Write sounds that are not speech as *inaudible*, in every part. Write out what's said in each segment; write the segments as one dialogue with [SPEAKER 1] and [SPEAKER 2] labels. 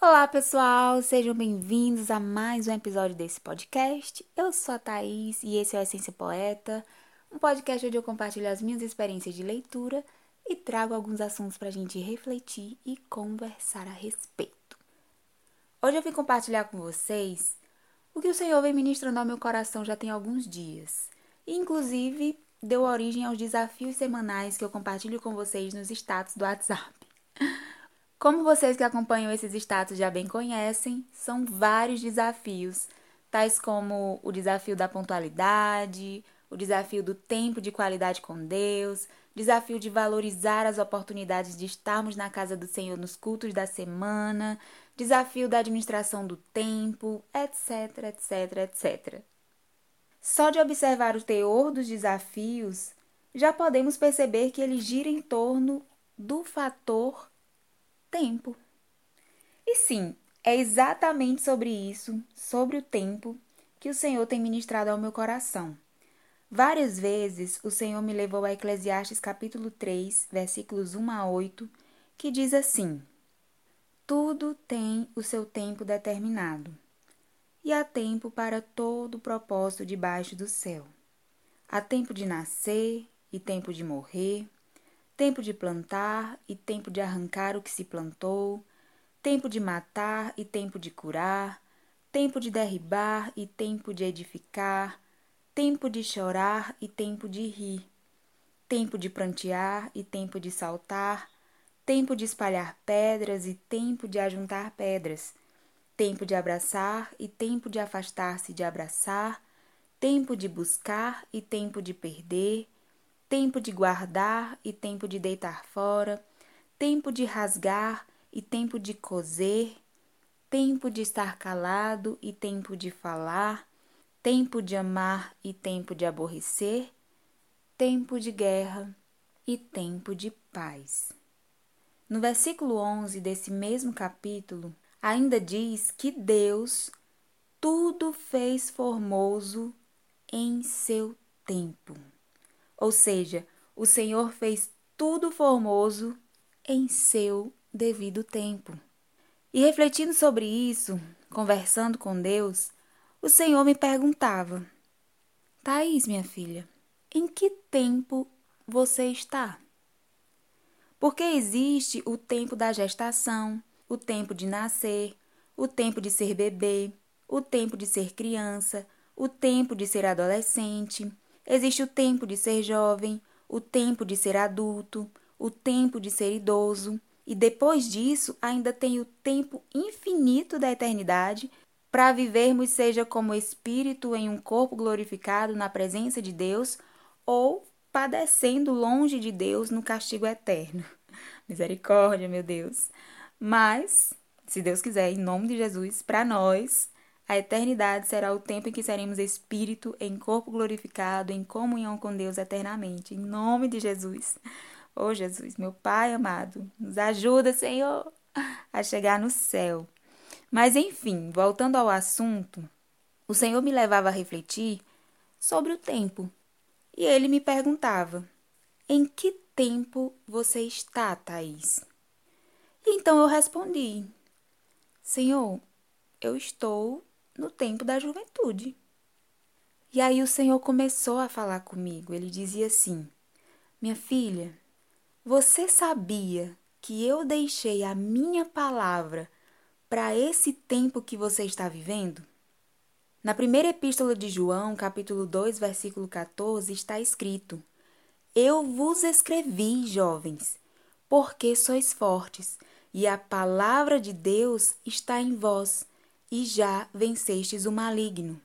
[SPEAKER 1] Olá, pessoal! Sejam bem-vindos a mais um episódio desse podcast. Eu sou a Thaís e esse é o Essência Poeta, um podcast onde eu compartilho as minhas experiências de leitura e trago alguns assuntos para a gente refletir e conversar a respeito. Hoje eu vim compartilhar com vocês o que o Senhor vem ministrando ao meu coração já tem alguns dias, inclusive deu origem aos desafios semanais que eu compartilho com vocês nos status do WhatsApp. *laughs* Como vocês que acompanham esses status já bem conhecem, são vários desafios, tais como o desafio da pontualidade, o desafio do tempo de qualidade com Deus, desafio de valorizar as oportunidades de estarmos na casa do Senhor nos cultos da semana, desafio da administração do tempo, etc, etc, etc. Só de observar o teor dos desafios, já podemos perceber que ele gira em torno do fator tempo. E sim, é exatamente sobre isso, sobre o tempo, que o Senhor tem ministrado ao meu coração. Várias vezes o Senhor me levou a Eclesiastes capítulo 3, versículos 1 a 8, que diz assim: Tudo tem o seu tempo determinado, e há tempo para todo o propósito debaixo do céu. Há tempo de nascer e tempo de morrer, tempo de plantar e tempo de arrancar o que se plantou, tempo de matar e tempo de curar, tempo de derribar e tempo de edificar, tempo de chorar e tempo de rir, tempo de prantear e tempo de saltar, tempo de espalhar pedras e tempo de ajuntar pedras, tempo de abraçar e tempo de afastar-se de abraçar, tempo de buscar e tempo de perder, tempo de guardar e tempo de deitar fora, tempo de rasgar e tempo de coser, tempo de estar calado e tempo de falar, tempo de amar e tempo de aborrecer, tempo de guerra e tempo de paz. No versículo 11 desse mesmo capítulo, ainda diz que Deus tudo fez formoso em seu tempo. Ou seja, o Senhor fez tudo formoso em seu devido tempo. E refletindo sobre isso, conversando com Deus, o Senhor me perguntava: Thaís, minha filha, em que tempo você está? Porque existe o tempo da gestação, o tempo de nascer, o tempo de ser bebê, o tempo de ser criança, o tempo de ser adolescente, Existe o tempo de ser jovem, o tempo de ser adulto, o tempo de ser idoso, e depois disso ainda tem o tempo infinito da eternidade para vivermos, seja como espírito em um corpo glorificado na presença de Deus, ou padecendo longe de Deus no castigo eterno. *laughs* Misericórdia, meu Deus. Mas, se Deus quiser, em nome de Jesus, para nós, a eternidade será o tempo em que seremos espírito em corpo glorificado, em comunhão com Deus eternamente. Em nome de Jesus. Oh, Jesus, meu Pai amado, nos ajuda, Senhor, a chegar no céu. Mas, enfim, voltando ao assunto, o Senhor me levava a refletir sobre o tempo. E ele me perguntava: Em que tempo você está, Thaís? E então eu respondi: Senhor, eu estou no tempo da juventude. E aí o Senhor começou a falar comigo. Ele dizia assim: Minha filha, você sabia que eu deixei a minha palavra para esse tempo que você está vivendo? Na primeira epístola de João, capítulo 2, versículo 14, está escrito: Eu vos escrevi, jovens, porque sois fortes, e a palavra de Deus está em vós e já vencestes o maligno.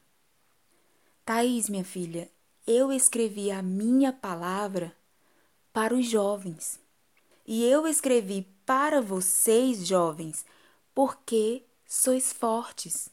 [SPEAKER 1] Thaís, minha filha, eu escrevi a minha palavra para os jovens. E eu escrevi para vocês, jovens, porque sois fortes.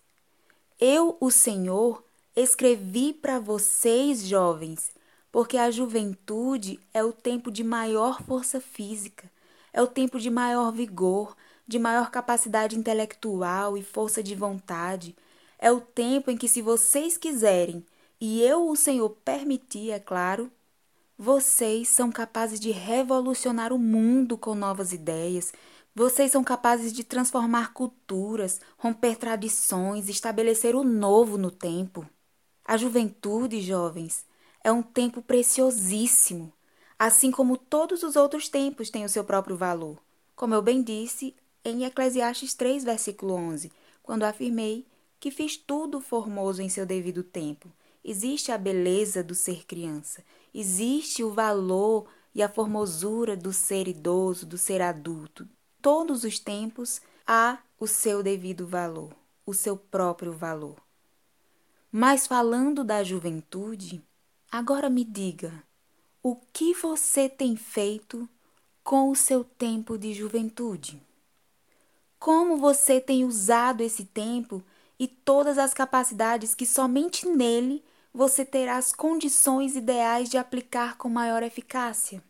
[SPEAKER 1] Eu, o Senhor, escrevi para vocês, jovens, porque a juventude é o tempo de maior força física, é o tempo de maior vigor, de maior capacidade intelectual e força de vontade. É o tempo em que, se vocês quiserem, e eu, o Senhor, permitir, é claro, vocês são capazes de revolucionar o mundo com novas ideias. Vocês são capazes de transformar culturas, romper tradições, estabelecer o novo no tempo. A juventude, jovens, é um tempo preciosíssimo, assim como todos os outros tempos têm o seu próprio valor. Como eu bem disse em Eclesiastes 3, versículo 11, quando afirmei que fiz tudo formoso em seu devido tempo. Existe a beleza do ser criança, existe o valor e a formosura do ser idoso, do ser adulto. Todos os tempos há o seu devido valor, o seu próprio valor. Mas falando da juventude, agora me diga, o que você tem feito com o seu tempo de juventude? Como você tem usado esse tempo e todas as capacidades que somente nele você terá as condições ideais de aplicar com maior eficácia?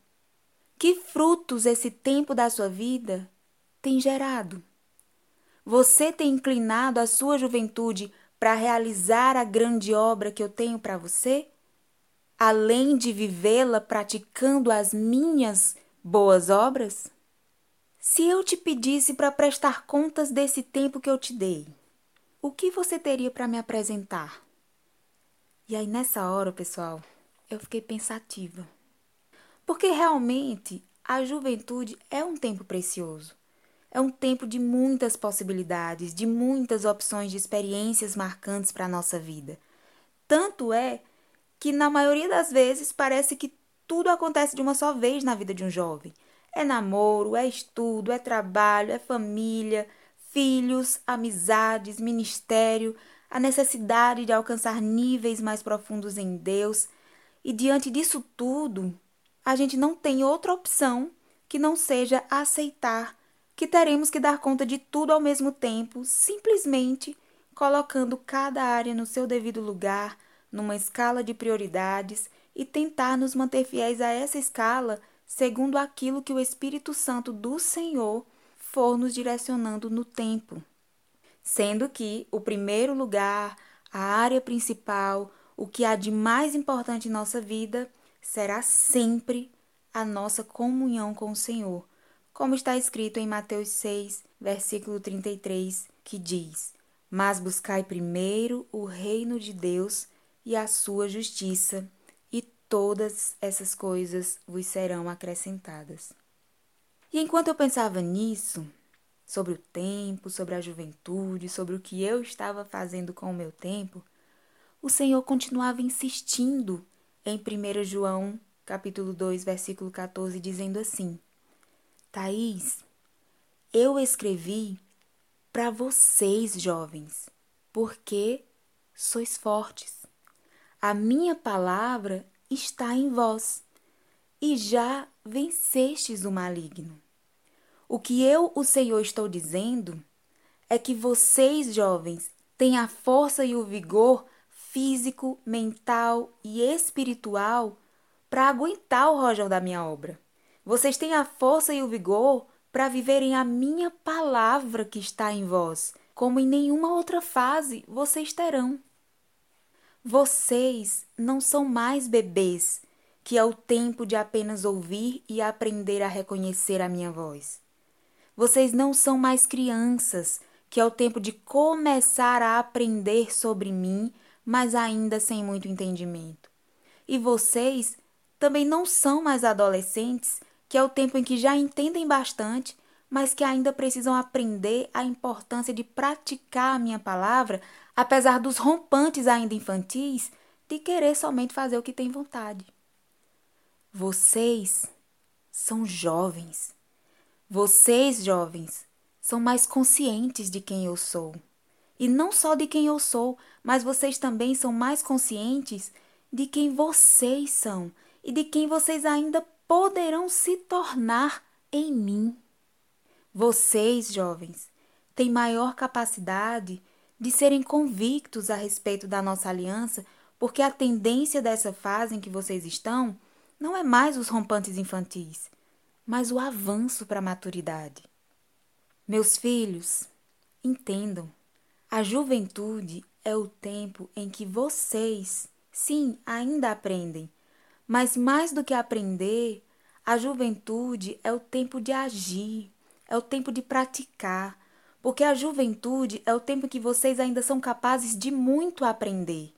[SPEAKER 1] Que frutos esse tempo da sua vida tem gerado? Você tem inclinado a sua juventude para realizar a grande obra que eu tenho para você? Além de vivê-la praticando as minhas boas obras? Se eu te pedisse para prestar contas desse tempo que eu te dei, o que você teria para me apresentar? E aí, nessa hora, pessoal, eu fiquei pensativa. Porque realmente a juventude é um tempo precioso. É um tempo de muitas possibilidades, de muitas opções de experiências marcantes para a nossa vida. Tanto é que, na maioria das vezes, parece que tudo acontece de uma só vez na vida de um jovem. É namoro, é estudo, é trabalho, é família, filhos, amizades, ministério, a necessidade de alcançar níveis mais profundos em Deus. E diante disso tudo, a gente não tem outra opção que não seja aceitar que teremos que dar conta de tudo ao mesmo tempo, simplesmente colocando cada área no seu devido lugar, numa escala de prioridades e tentar nos manter fiéis a essa escala segundo aquilo que o Espírito Santo do Senhor for nos direcionando no tempo. Sendo que o primeiro lugar, a área principal, o que há de mais importante em nossa vida será sempre a nossa comunhão com o Senhor, como está escrito em Mateus 6, versículo 33, que diz: Mas buscai primeiro o reino de Deus e a sua justiça, e todas essas coisas vos serão acrescentadas. E enquanto eu pensava nisso, sobre o tempo, sobre a juventude, sobre o que eu estava fazendo com o meu tempo, o Senhor continuava insistindo em 1 João, capítulo 2, versículo 14, dizendo assim: Thaís, eu escrevi para vocês, jovens, porque sois fortes. A minha palavra está em vós e já vencestes o maligno. O que eu, o Senhor, estou dizendo é que vocês, jovens, têm a força e o vigor físico, mental e espiritual para aguentar o rojão da minha obra. Vocês têm a força e o vigor para viverem a minha palavra que está em vós, como em nenhuma outra fase vocês terão. Vocês não são mais bebês, que é o tempo de apenas ouvir e aprender a reconhecer a minha voz. Vocês não são mais crianças, que é o tempo de começar a aprender sobre mim, mas ainda sem muito entendimento. E vocês também não são mais adolescentes, que é o tempo em que já entendem bastante, mas que ainda precisam aprender a importância de praticar a minha palavra, apesar dos rompantes ainda infantis de querer somente fazer o que tem vontade. Vocês são jovens. Vocês, jovens, são mais conscientes de quem eu sou. E não só de quem eu sou, mas vocês também são mais conscientes de quem vocês são e de quem vocês ainda poderão se tornar em mim. Vocês, jovens, têm maior capacidade de serem convictos a respeito da nossa aliança, porque a tendência dessa fase em que vocês estão não é mais os rompantes infantis, mas o avanço para a maturidade. Meus filhos, entendam, a juventude é o tempo em que vocês, sim, ainda aprendem. Mas mais do que aprender, a juventude é o tempo de agir, é o tempo de praticar, porque a juventude é o tempo que vocês ainda são capazes de muito aprender.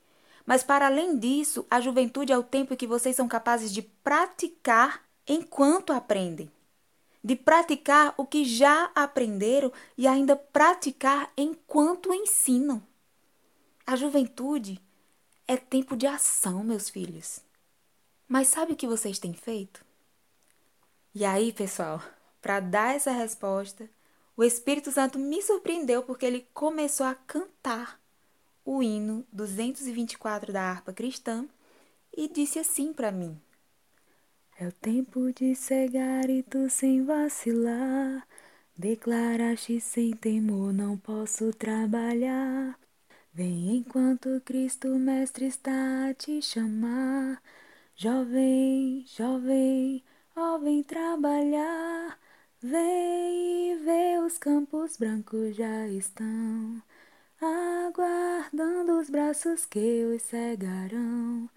[SPEAKER 1] Mas para além disso, a juventude é o tempo que vocês são capazes de praticar enquanto aprendem. De praticar o que já aprenderam e ainda praticar enquanto ensinam. A juventude é tempo de ação, meus filhos. Mas sabe o que vocês têm feito? E aí, pessoal, para dar essa resposta, o Espírito Santo me surpreendeu porque ele começou a cantar o hino 224 da harpa cristã e disse assim para mim: É o tempo de cegar e tu sem vacilar. Declaraste sem temor, não posso trabalhar. Vem enquanto Cristo Mestre está a te chamar. Jovem, jovem, ó, vem trabalhar. Vem e vê os campos brancos já estão, aguardando os braços que os cegarão.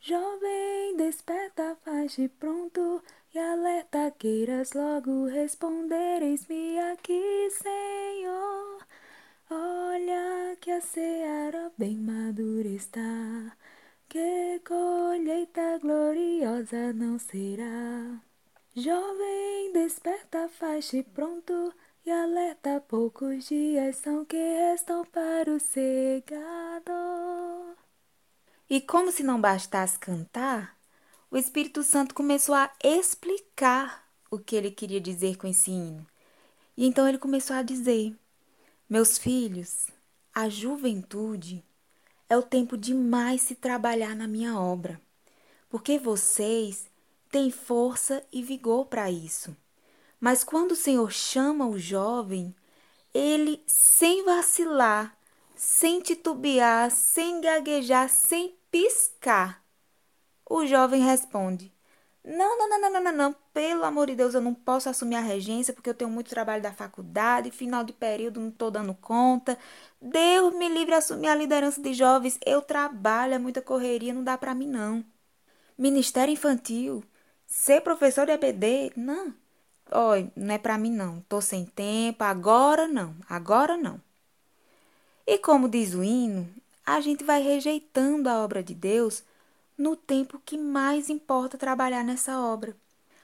[SPEAKER 1] Jovem, desperta, faz-te pronto e alerta, queiras logo responder: Eis-me aqui, Senhor. Olha que a seara bem madura está, que colheita gloriosa não será. Jovem, desperta, faz-te pronto e alerta. Poucos dias são que restam para o cegado. E como se não bastasse cantar, o Espírito Santo começou a explicar o que ele queria dizer com esse hino. E então ele começou a dizer: Meus filhos, a juventude é o tempo de mais se trabalhar na minha obra, porque vocês tem força e vigor para isso. Mas quando o Senhor chama o jovem, ele, sem vacilar, sem titubear, sem gaguejar, sem piscar, o jovem responde: não, não, não, não, não, não, pelo amor de Deus, eu não posso assumir a regência porque eu tenho muito trabalho da faculdade, final de período, não estou dando conta. Deus me livre assumir a liderança de jovens, eu trabalho, é muita correria, não dá para mim não. Ministério infantil, Ser professor de EPD, não. Oi, não é para mim não. Tô sem tempo, agora não, agora não. E como diz o hino, a gente vai rejeitando a obra de Deus no tempo que mais importa trabalhar nessa obra.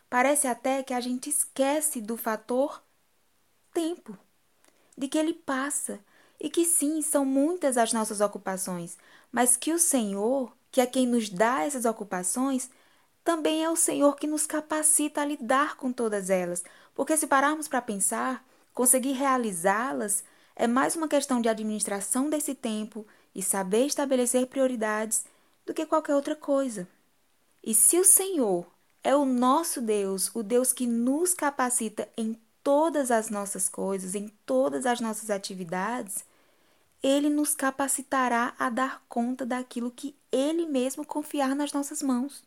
[SPEAKER 1] Parece até que a gente esquece do fator tempo, de que ele passa e que sim, são muitas as nossas ocupações, mas que o Senhor, que é quem nos dá essas ocupações, também é o Senhor que nos capacita a lidar com todas elas, porque se pararmos para pensar, conseguir realizá-las é mais uma questão de administração desse tempo e saber estabelecer prioridades do que qualquer outra coisa. E se o Senhor é o nosso Deus, o Deus que nos capacita em todas as nossas coisas, em todas as nossas atividades, ele nos capacitará a dar conta daquilo que ele mesmo confiar nas nossas mãos.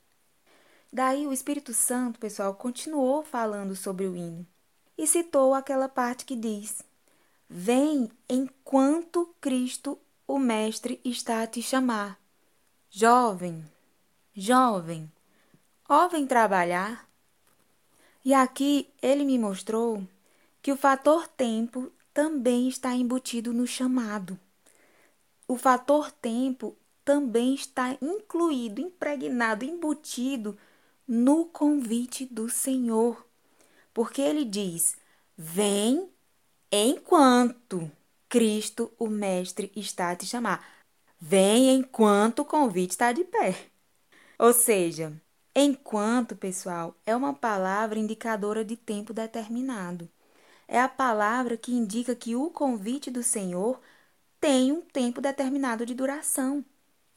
[SPEAKER 1] Daí o Espírito Santo, pessoal, continuou falando sobre o hino e citou aquela parte que diz: Vem enquanto Cristo, o Mestre, está a te chamar. Jovem, jovem, ó, vem trabalhar. E aqui ele me mostrou que o fator tempo também está embutido no chamado. O fator tempo também está incluído, impregnado, embutido no convite do Senhor, porque ele diz: Vem enquanto Cristo, o Mestre, está a te chamar. Vem enquanto o convite está de pé. Ou seja, enquanto, pessoal, é uma palavra indicadora de tempo determinado. É a palavra que indica que o convite do Senhor tem um tempo determinado de duração.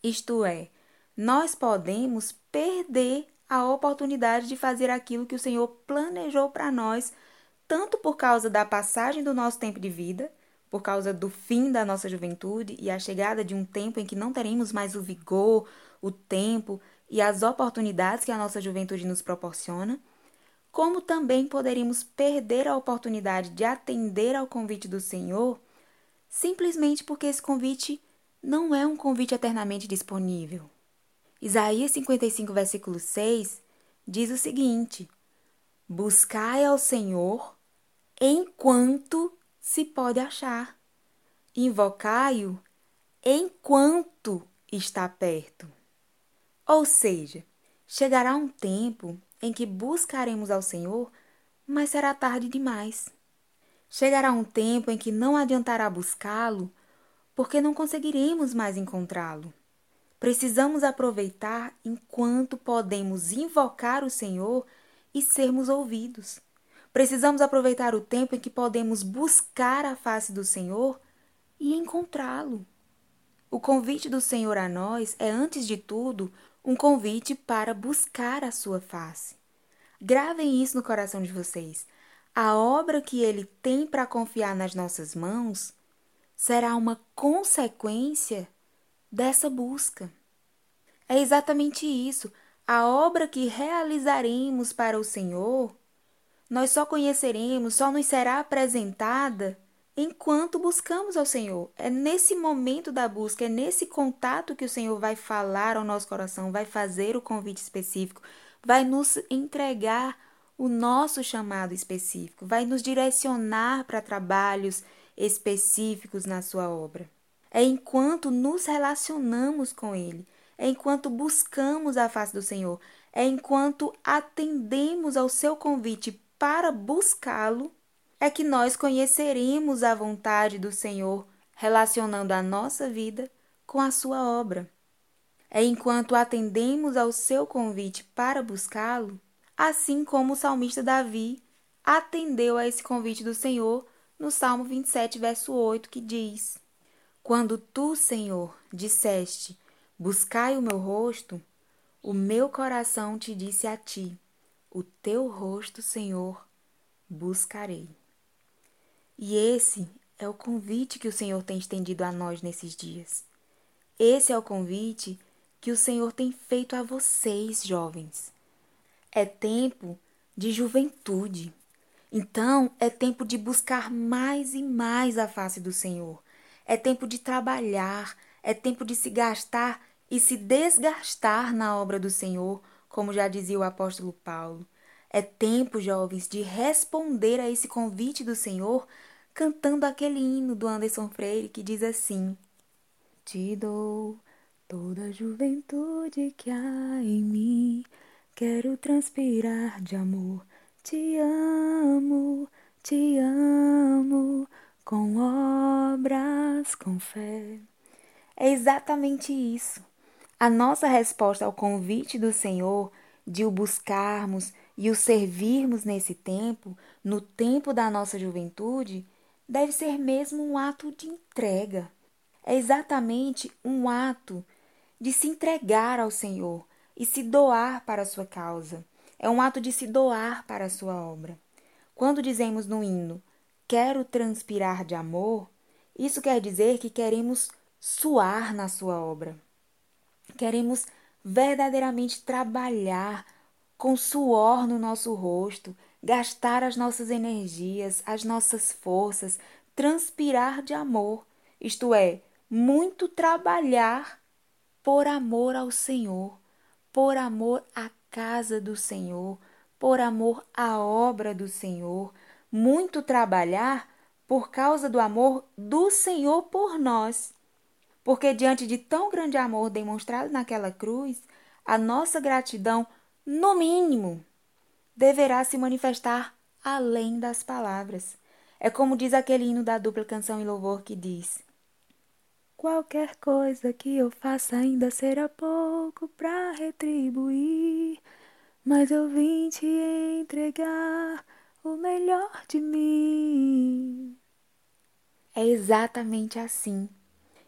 [SPEAKER 1] Isto é, nós podemos perder a oportunidade de fazer aquilo que o Senhor planejou para nós, tanto por causa da passagem do nosso tempo de vida, por causa do fim da nossa juventude e a chegada de um tempo em que não teremos mais o vigor, o tempo e as oportunidades que a nossa juventude nos proporciona, como também poderíamos perder a oportunidade de atender ao convite do Senhor simplesmente porque esse convite não é um convite eternamente disponível. Isaías 55, versículo 6 diz o seguinte: Buscai ao Senhor enquanto se pode achar, invocai-o enquanto está perto. Ou seja, chegará um tempo em que buscaremos ao Senhor, mas será tarde demais. Chegará um tempo em que não adiantará buscá-lo, porque não conseguiremos mais encontrá-lo. Precisamos aproveitar enquanto podemos invocar o Senhor e sermos ouvidos. Precisamos aproveitar o tempo em que podemos buscar a face do Senhor e encontrá-lo. O convite do Senhor a nós é, antes de tudo, um convite para buscar a sua face. Gravem isso no coração de vocês. A obra que ele tem para confiar nas nossas mãos será uma consequência dessa busca. É exatamente isso. A obra que realizaremos para o Senhor, nós só conheceremos, só nos será apresentada enquanto buscamos ao Senhor. É nesse momento da busca, é nesse contato que o Senhor vai falar ao nosso coração, vai fazer o convite específico, vai nos entregar o nosso chamado específico, vai nos direcionar para trabalhos específicos na sua obra. É enquanto nos relacionamos com Ele, é enquanto buscamos a face do Senhor, é enquanto atendemos ao seu convite para buscá-lo, é que nós conheceremos a vontade do Senhor, relacionando a nossa vida com a sua obra. É enquanto atendemos ao seu convite para buscá-lo, assim como o salmista Davi atendeu a esse convite do Senhor no Salmo 27, verso 8, que diz: quando tu, Senhor, disseste: Buscai o meu rosto, o meu coração te disse a ti: O teu rosto, Senhor, buscarei. E esse é o convite que o Senhor tem estendido a nós nesses dias. Esse é o convite que o Senhor tem feito a vocês, jovens. É tempo de juventude. Então, é tempo de buscar mais e mais a face do Senhor é tempo de trabalhar, é tempo de se gastar e se desgastar na obra do Senhor, como já dizia o apóstolo Paulo. É tempo, jovens, de responder a esse convite do Senhor cantando aquele hino do Anderson Freire que diz assim: Te dou toda a juventude que há em mim, quero transpirar de amor. Te amo, te amo, com obras, com fé. É exatamente isso. A nossa resposta ao convite do Senhor de o buscarmos e o servirmos nesse tempo, no tempo da nossa juventude, deve ser mesmo um ato de entrega. É exatamente um ato de se entregar ao Senhor e se doar para a sua causa. É um ato de se doar para a sua obra. Quando dizemos no hino, quero transpirar de amor, isso quer dizer que queremos suar na sua obra. Queremos verdadeiramente trabalhar com suor no nosso rosto, gastar as nossas energias, as nossas forças, transpirar de amor, isto é, muito trabalhar por amor ao Senhor, por amor à casa do Senhor, por amor à obra do Senhor, muito trabalhar por causa do amor do Senhor por nós. Porque diante de tão grande amor demonstrado naquela cruz, a nossa gratidão, no mínimo, deverá se manifestar além das palavras. É como diz aquele hino da dupla canção e louvor que diz: Qualquer coisa que eu faça ainda será pouco para retribuir, mas eu vim te entregar o melhor de mim. É exatamente assim.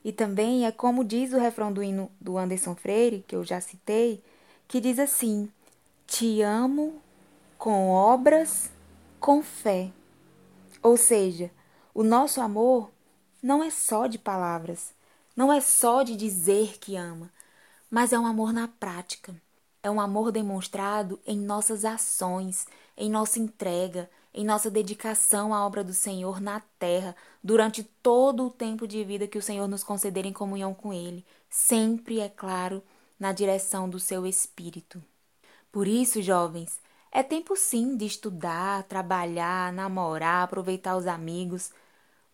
[SPEAKER 1] E também é como diz o refrão do hino do Anderson Freire, que eu já citei, que diz assim: Te amo com obras, com fé. Ou seja, o nosso amor não é só de palavras, não é só de dizer que ama, mas é um amor na prática. É um amor demonstrado em nossas ações, em nossa entrega, em nossa dedicação à obra do Senhor na terra, durante todo o tempo de vida que o Senhor nos conceder em comunhão com Ele, sempre, é claro, na direção do seu Espírito. Por isso, jovens, é tempo sim de estudar, trabalhar, namorar, aproveitar os amigos,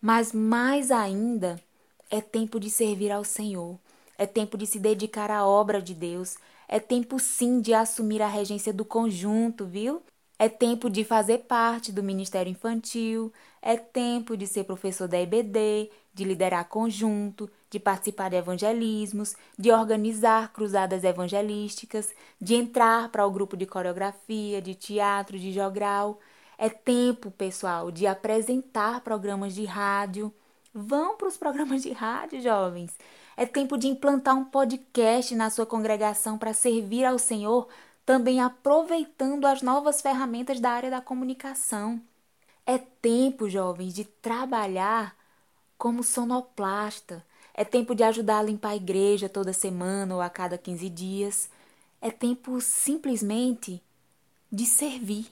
[SPEAKER 1] mas mais ainda é tempo de servir ao Senhor, é tempo de se dedicar à obra de Deus, é tempo sim de assumir a regência do conjunto, viu? É tempo de fazer parte do Ministério Infantil, é tempo de ser professor da EBD, de liderar conjunto, de participar de evangelismos, de organizar cruzadas evangelísticas, de entrar para o grupo de coreografia, de teatro, de jogral. É tempo, pessoal, de apresentar programas de rádio. Vão para os programas de rádio, jovens. É tempo de implantar um podcast na sua congregação para servir ao Senhor também aproveitando as novas ferramentas da área da comunicação. É tempo, jovens, de trabalhar como sonoplasta. É tempo de ajudar a limpar a igreja toda semana ou a cada 15 dias. É tempo simplesmente de servir.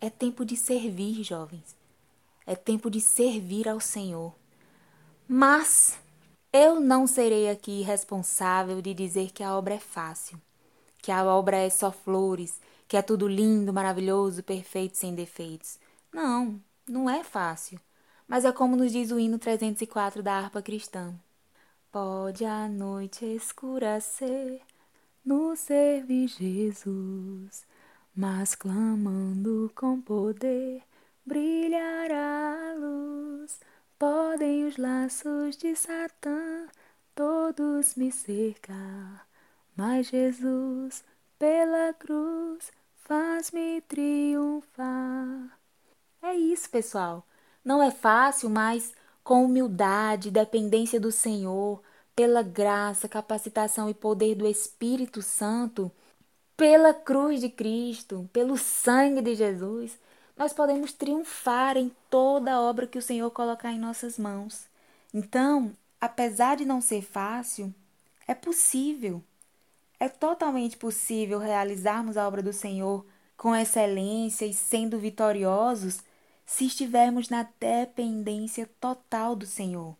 [SPEAKER 1] É tempo de servir, jovens. É tempo de servir ao Senhor. Mas eu não serei aqui responsável de dizer que a obra é fácil que a obra é só flores, que é tudo lindo, maravilhoso, perfeito, sem defeitos. Não, não é fácil. Mas é como nos diz o hino 304 da harpa cristã. Pode a noite escurecer no servir Jesus, mas clamando com poder brilhará a luz. Podem os laços de Satã todos me cercar mas Jesus, pela cruz, faz-me triunfar. É isso, pessoal. Não é fácil, mas com humildade, dependência do Senhor, pela graça, capacitação e poder do Espírito Santo, pela cruz de Cristo, pelo sangue de Jesus, nós podemos triunfar em toda obra que o Senhor colocar em nossas mãos. Então, apesar de não ser fácil, é possível. É totalmente possível realizarmos a obra do Senhor com excelência e sendo vitoriosos se estivermos na dependência total do Senhor.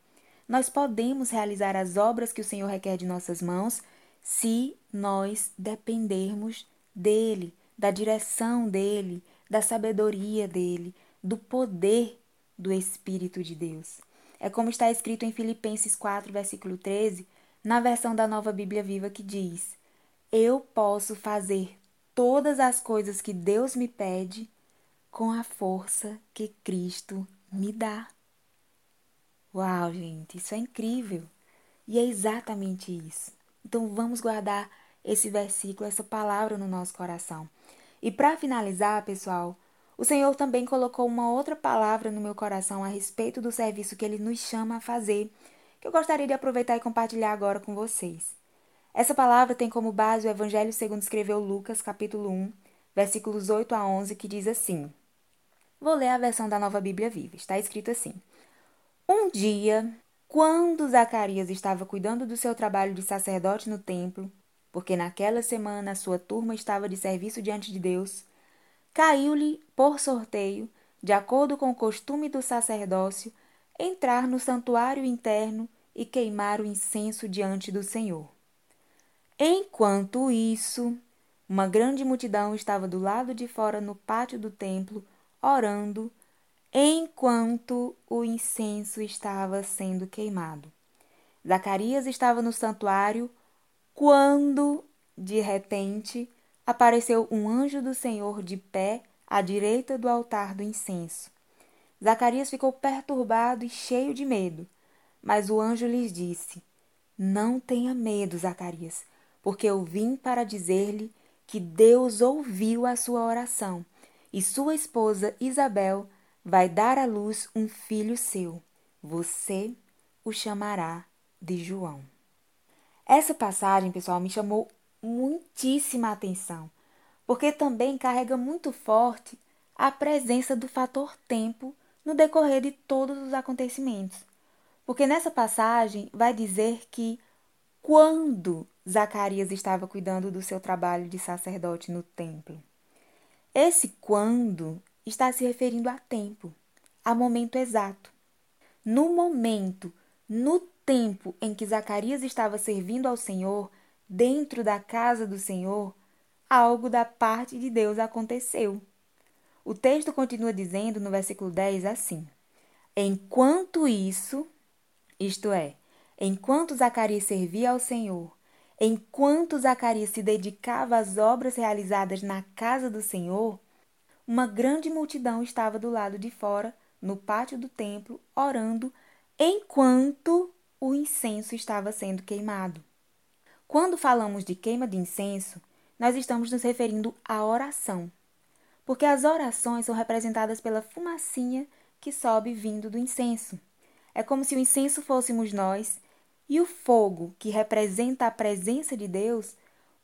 [SPEAKER 1] Nós podemos realizar as obras que o Senhor requer de nossas mãos se nós dependermos dele, da direção dele, da sabedoria dele, do poder do Espírito de Deus. É como está escrito em Filipenses 4, versículo 13, na versão da Nova Bíblia Viva, que diz: eu posso fazer todas as coisas que Deus me pede com a força que Cristo me dá. Uau, gente, isso é incrível! E é exatamente isso. Então vamos guardar esse versículo, essa palavra no nosso coração. E para finalizar, pessoal, o Senhor também colocou uma outra palavra no meu coração a respeito do serviço que ele nos chama a fazer, que eu gostaria de aproveitar e compartilhar agora com vocês. Essa palavra tem como base o Evangelho segundo escreveu Lucas, capítulo 1, versículos 8 a 11, que diz assim: Vou ler a versão da Nova Bíblia Viva. Está escrito assim: Um dia, quando Zacarias estava cuidando do seu trabalho de sacerdote no templo, porque naquela semana a sua turma estava de serviço diante de Deus, caiu-lhe, por sorteio, de acordo com o costume do sacerdócio, entrar no santuário interno e queimar o incenso diante do Senhor. Enquanto isso, uma grande multidão estava do lado de fora no pátio do templo, orando, enquanto o incenso estava sendo queimado. Zacarias estava no santuário quando, de repente, apareceu um anjo do Senhor de pé à direita do altar do incenso. Zacarias ficou perturbado e cheio de medo, mas o anjo lhes disse: Não tenha medo, Zacarias porque eu vim para dizer-lhe que Deus ouviu a sua oração e sua esposa Isabel vai dar à luz um filho seu. Você o chamará de João. Essa passagem, pessoal, me chamou muitíssima atenção, porque também carrega muito forte a presença do fator tempo no decorrer de todos os acontecimentos. Porque nessa passagem vai dizer que quando Zacarias estava cuidando do seu trabalho de sacerdote no templo. Esse quando está se referindo a tempo, a momento exato. No momento, no tempo em que Zacarias estava servindo ao Senhor, dentro da casa do Senhor, algo da parte de Deus aconteceu. O texto continua dizendo no versículo 10 assim: Enquanto isso, isto é, enquanto Zacarias servia ao Senhor, enquanto Zacarias se dedicava às obras realizadas na casa do Senhor, uma grande multidão estava do lado de fora, no pátio do templo, orando, enquanto o incenso estava sendo queimado. Quando falamos de queima de incenso, nós estamos nos referindo à oração, porque as orações são representadas pela fumacinha que sobe vindo do incenso. É como se o incenso fôssemos nós e o fogo, que representa a presença de Deus,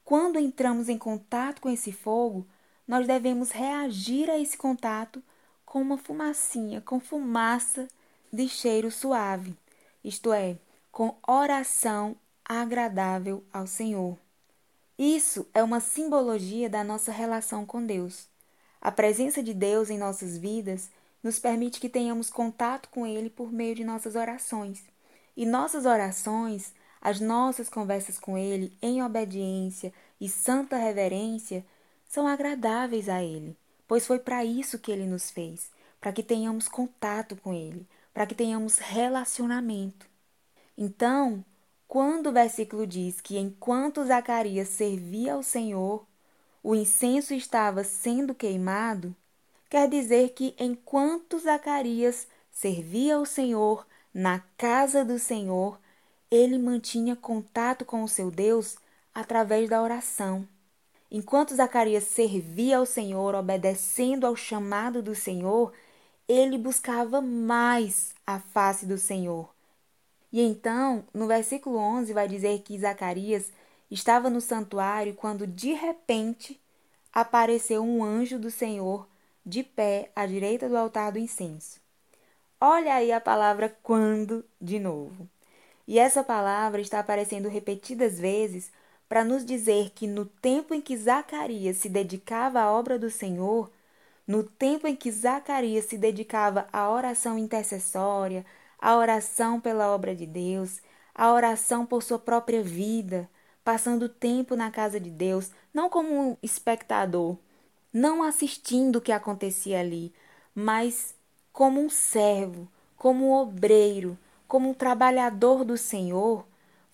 [SPEAKER 1] quando entramos em contato com esse fogo, nós devemos reagir a esse contato com uma fumacinha, com fumaça de cheiro suave, isto é, com oração agradável ao Senhor. Isso é uma simbologia da nossa relação com Deus. A presença de Deus em nossas vidas nos permite que tenhamos contato com Ele por meio de nossas orações. E nossas orações, as nossas conversas com Ele em obediência e santa reverência, são agradáveis a Ele, pois foi para isso que Ele nos fez para que tenhamos contato com Ele, para que tenhamos relacionamento. Então, quando o versículo diz que enquanto Zacarias servia ao Senhor, o incenso estava sendo queimado, quer dizer que enquanto Zacarias servia ao Senhor na casa do Senhor, ele mantinha contato com o seu Deus através da oração. Enquanto Zacarias servia ao Senhor, obedecendo ao chamado do Senhor, ele buscava mais a face do Senhor, e então, no versículo 11, vai dizer que Zacarias estava no santuário quando de repente apareceu um anjo do Senhor de pé à direita do altar do incenso. Olha aí a palavra quando de novo. E essa palavra está aparecendo repetidas vezes para nos dizer que no tempo em que Zacarias se dedicava à obra do Senhor, no tempo em que Zacarias se dedicava à oração intercessória, a oração pela obra de Deus, a oração por sua própria vida, passando tempo na casa de Deus, não como um espectador, não assistindo o que acontecia ali, mas como um servo, como um obreiro, como um trabalhador do Senhor,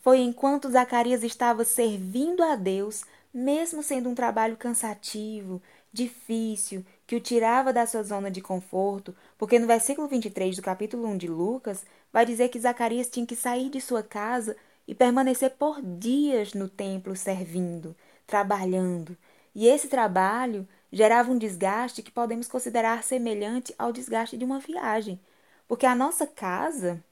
[SPEAKER 1] foi enquanto Zacarias estava servindo a Deus, mesmo sendo um trabalho cansativo, difícil, que o tirava da sua zona de conforto, porque no versículo 23 do capítulo 1 de Lucas vai dizer que Zacarias tinha que sair de sua casa e permanecer por dias no templo servindo, trabalhando. E esse trabalho gerava um desgaste que podemos considerar semelhante ao desgaste de uma viagem, porque a nossa casa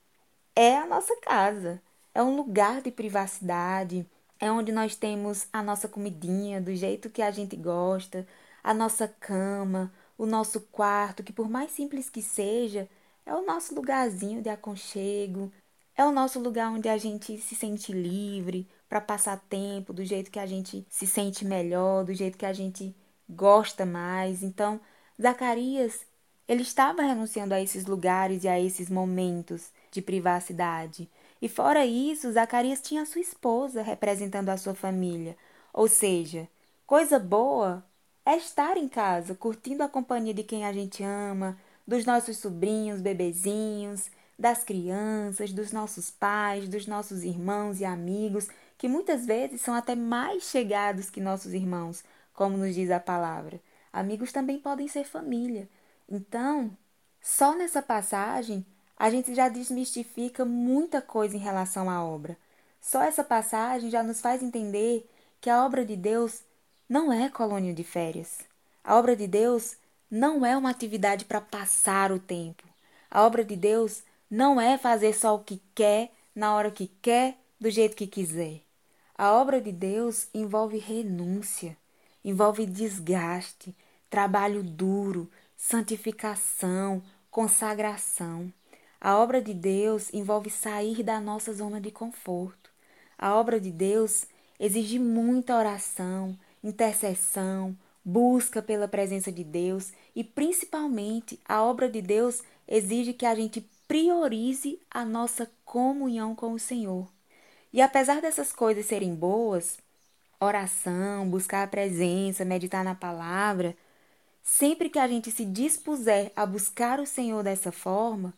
[SPEAKER 1] é a nossa casa, é um lugar de privacidade, é onde nós temos a nossa comidinha do jeito que a gente gosta, a nossa cama, o nosso quarto, que por mais simples que seja, é o nosso lugarzinho de aconchego, é o nosso lugar onde a gente se sente livre para passar tempo do jeito que a gente se sente melhor, do jeito que a gente gosta mais. Então, Zacarias, ele estava renunciando a esses lugares e a esses momentos de privacidade. E fora isso, Zacarias tinha sua esposa representando a sua família. Ou seja, coisa boa é estar em casa, curtindo a companhia de quem a gente ama, dos nossos sobrinhos, bebezinhos, das crianças, dos nossos pais, dos nossos irmãos e amigos, que muitas vezes são até mais chegados que nossos irmãos, como nos diz a palavra. Amigos também podem ser família. Então, só nessa passagem a gente já desmistifica muita coisa em relação à obra. Só essa passagem já nos faz entender que a obra de Deus não é colônia de férias. A obra de Deus não é uma atividade para passar o tempo. A obra de Deus não é fazer só o que quer, na hora que quer, do jeito que quiser. A obra de Deus envolve renúncia, envolve desgaste, trabalho duro, santificação, consagração. A obra de Deus envolve sair da nossa zona de conforto. A obra de Deus exige muita oração, intercessão, busca pela presença de Deus e principalmente a obra de Deus exige que a gente priorize a nossa comunhão com o Senhor. E apesar dessas coisas serem boas, oração, buscar a presença, meditar na palavra, sempre que a gente se dispuser a buscar o Senhor dessa forma,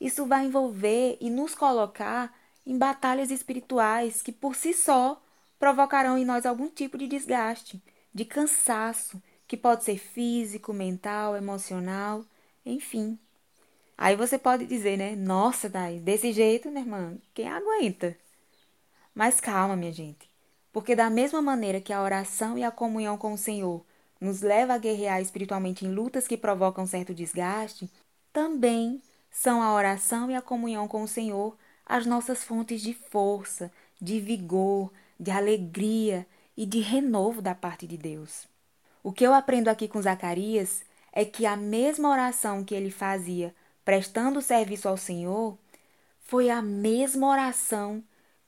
[SPEAKER 1] isso vai envolver e nos colocar em batalhas espirituais que por si só provocarão em nós algum tipo de desgaste, de cansaço, que pode ser físico, mental, emocional, enfim. Aí você pode dizer, né? Nossa, Dai, desse jeito, minha irmã, quem aguenta? Mas calma, minha gente, porque da mesma maneira que a oração e a comunhão com o Senhor nos leva a guerrear espiritualmente em lutas que provocam certo desgaste, também são a oração e a comunhão com o Senhor as nossas fontes de força, de vigor, de alegria e de renovo da parte de Deus. O que eu aprendo aqui com Zacarias é que a mesma oração que ele fazia prestando serviço ao Senhor foi a mesma oração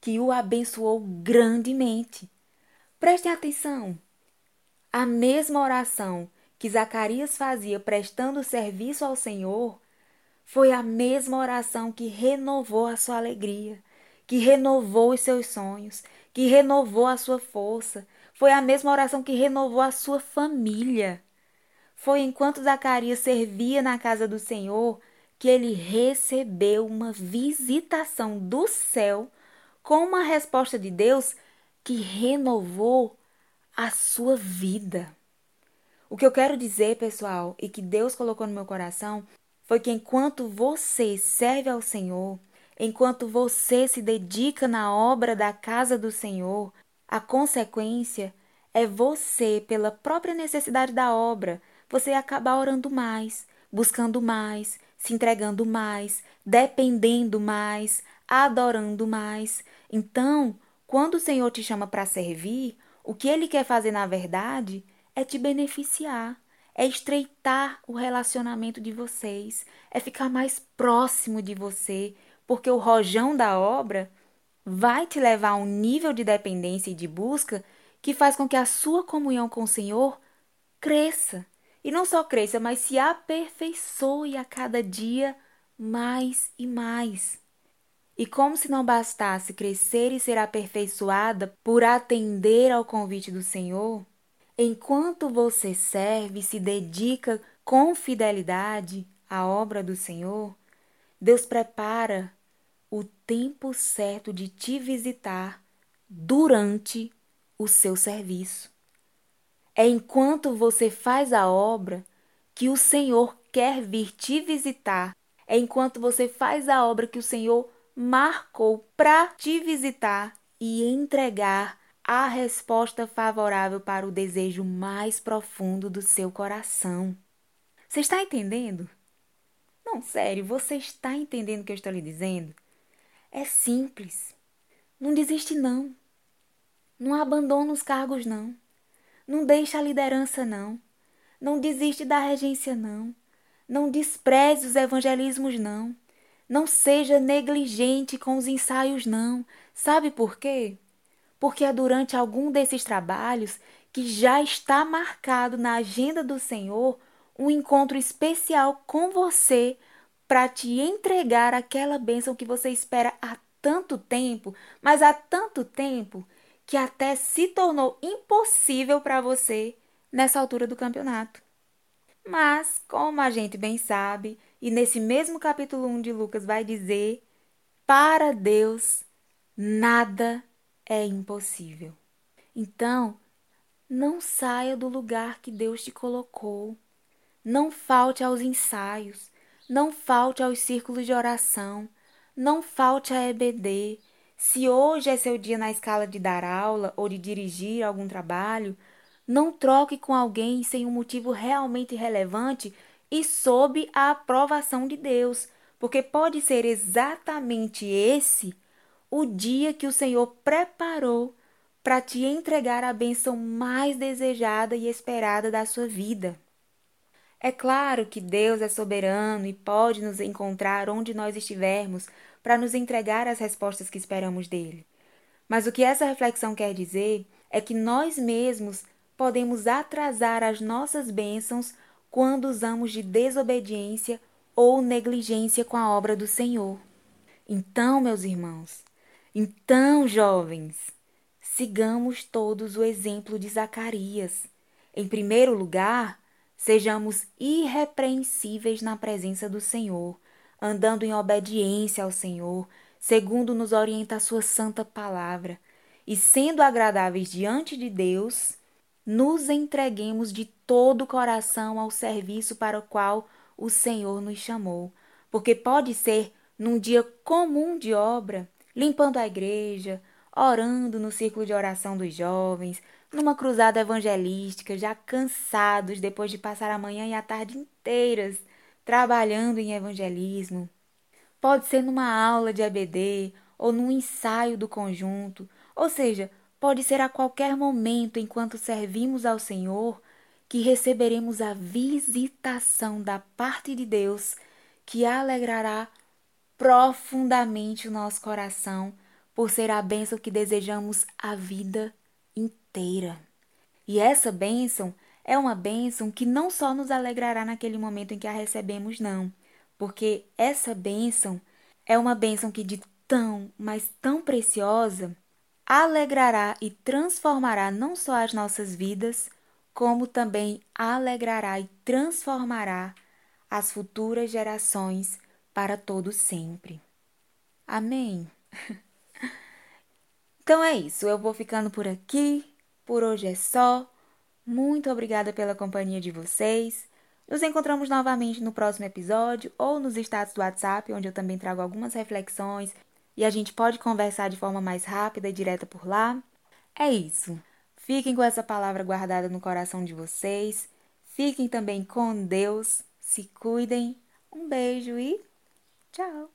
[SPEAKER 1] que o abençoou grandemente. Prestem atenção. A mesma oração que Zacarias fazia prestando serviço ao Senhor foi a mesma oração que renovou a sua alegria, que renovou os seus sonhos, que renovou a sua força. Foi a mesma oração que renovou a sua família. Foi enquanto Zacarias servia na casa do Senhor que ele recebeu uma visitação do céu com uma resposta de Deus que renovou a sua vida. O que eu quero dizer, pessoal, e que Deus colocou no meu coração, foi que enquanto você serve ao Senhor, enquanto você se dedica na obra da casa do Senhor, a consequência é você, pela própria necessidade da obra, você acabar orando mais, buscando mais, se entregando mais, dependendo mais, adorando mais. Então, quando o Senhor te chama para servir, o que ele quer fazer na verdade é te beneficiar, é estreitar o relacionamento de vocês, é ficar mais próximo de você, porque o rojão da obra vai te levar a um nível de dependência e de busca que faz com que a sua comunhão com o Senhor cresça. E não só cresça, mas se aperfeiçoe a cada dia mais e mais. E como se não bastasse crescer e ser aperfeiçoada por atender ao convite do Senhor, enquanto você serve e se dedica com fidelidade à obra do Senhor, Deus prepara o tempo certo de te visitar durante o seu serviço. É enquanto você faz a obra que o Senhor quer vir te visitar. É enquanto você faz a obra que o Senhor marcou para te visitar e entregar a resposta favorável para o desejo mais profundo do seu coração. Você está entendendo? Não, sério, você está entendendo o que eu estou lhe dizendo? É simples. Não desiste, não. Não abandona os cargos, não. Não deixa a liderança, não. Não desiste da regência, não. Não despreze os evangelismos, não. Não seja negligente com os ensaios, não. Sabe por quê? Porque é durante algum desses trabalhos que já está marcado na agenda do Senhor um encontro especial com você para te entregar aquela bênção que você espera há tanto tempo, mas há tanto tempo que até se tornou impossível para você nessa altura do campeonato. Mas, como a gente bem sabe, e nesse mesmo capítulo 1 de Lucas vai dizer, para Deus nada é impossível. Então, não saia do lugar que Deus te colocou. Não falte aos ensaios, não falte aos círculos de oração, não falte a EBD. Se hoje é seu dia na escala de dar aula ou de dirigir algum trabalho, não troque com alguém sem um motivo realmente relevante e sob a aprovação de Deus, porque pode ser exatamente esse o dia que o Senhor preparou para te entregar a bênção mais desejada e esperada da sua vida. É claro que Deus é soberano e pode nos encontrar onde nós estivermos para nos entregar as respostas que esperamos dele. Mas o que essa reflexão quer dizer é que nós mesmos podemos atrasar as nossas bênçãos quando usamos de desobediência ou negligência com a obra do Senhor. Então, meus irmãos, então, jovens, sigamos todos o exemplo de Zacarias. Em primeiro lugar, sejamos irrepreensíveis na presença do Senhor, andando em obediência ao Senhor, segundo nos orienta a sua santa palavra, e sendo agradáveis diante de Deus, nos entreguemos de todo o coração ao serviço para o qual o Senhor nos chamou. Porque pode ser num dia comum de obra, limpando a igreja, orando no círculo de oração dos jovens, numa cruzada evangelística, já cansados depois de passar a manhã e a tarde inteiras trabalhando em evangelismo. Pode ser numa aula de ABD ou num ensaio do conjunto, ou seja, pode ser a qualquer momento enquanto servimos ao Senhor que receberemos a visitação da parte de Deus que alegrará profundamente o nosso coração por ser a bênção que desejamos a vida inteira. E essa bênção é uma bênção que não só nos alegrará naquele momento em que a recebemos, não, porque essa bênção é uma bênção que de tão, mas tão preciosa, alegrará e transformará não só as nossas vidas, como também alegrará e transformará as futuras gerações para todo sempre. Amém. *laughs* Então é isso, eu vou ficando por aqui. Por hoje é só. Muito obrigada pela companhia de vocês. Nos encontramos novamente no próximo episódio ou nos status do WhatsApp, onde eu também trago algumas reflexões e a gente pode conversar de forma mais rápida e direta por lá. É isso. Fiquem com essa palavra guardada no coração de vocês. Fiquem também com Deus. Se cuidem. Um beijo e tchau!